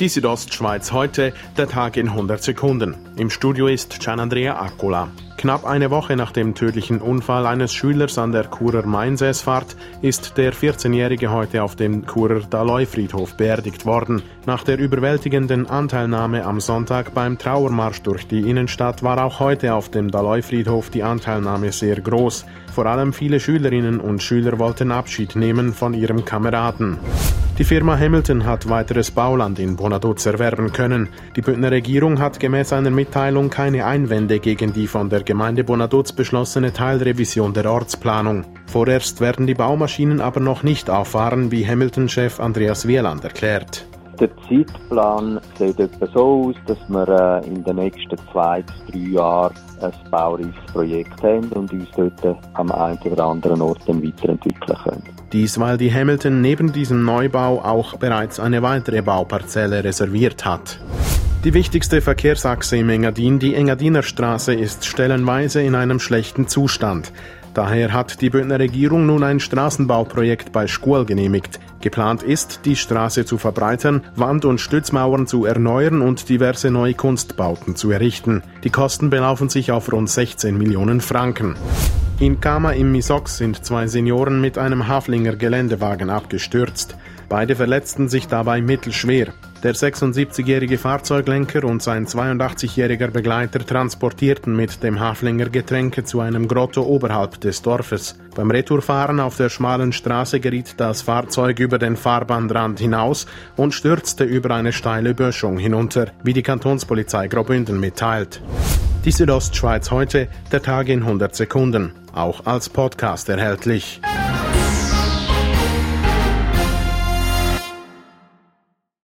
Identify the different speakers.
Speaker 1: Die Südostschweiz heute, der Tag in 100 Sekunden. Im Studio ist Gian-Andrea Accola. Knapp eine Woche nach dem tödlichen Unfall eines Schülers an der Churer Mainsäsfahrt ist der 14-Jährige heute auf dem Churer Daloi-Friedhof beerdigt worden. Nach der überwältigenden Anteilnahme am Sonntag beim Trauermarsch durch die Innenstadt war auch heute auf dem Daloi-Friedhof die Anteilnahme sehr groß. Vor allem viele Schülerinnen und Schüler wollten Abschied nehmen von ihrem Kameraden. Die Firma Hamilton hat weiteres Bauland in Bonaduz erwerben können. Die Bündner Regierung hat gemäß einer Mitteilung keine Einwände gegen die von der Gemeinde Bonaduz beschlossene Teilrevision der Ortsplanung. Vorerst werden die Baumaschinen aber noch nicht auffahren, wie Hamilton-Chef Andreas Wieland erklärt.
Speaker 2: Der Zeitplan sieht etwa so aus, dass wir äh, in den nächsten zwei bis drei Jahren ein baureifes Projekt haben und uns dort am einen oder anderen Ort weiterentwickeln können.
Speaker 1: Dies, weil die Hamilton neben diesem Neubau auch bereits eine weitere Bauparzelle reserviert hat. Die wichtigste Verkehrsachse im Engadin, die Engadiner Straße, ist stellenweise in einem schlechten Zustand. Daher hat die Bündner Regierung nun ein Straßenbauprojekt bei Schkuhl genehmigt. Geplant ist, die Straße zu verbreitern, Wand- und Stützmauern zu erneuern und diverse neue Kunstbauten zu errichten. Die Kosten belaufen sich auf rund 16 Millionen Franken. In Kama im Misox sind zwei Senioren mit einem Haflinger Geländewagen abgestürzt. Beide verletzten sich dabei mittelschwer. Der 76-jährige Fahrzeuglenker und sein 82-jähriger Begleiter transportierten mit dem Haflinger Getränke zu einem Grotto oberhalb des Dorfes. Beim Retourfahren auf der schmalen Straße geriet das Fahrzeug über den Fahrbahnrand hinaus und stürzte über eine steile Böschung hinunter, wie die Kantonspolizei Graubünden mitteilt. Die Südostschweiz heute, der Tag in 100 Sekunden, auch als Podcast erhältlich.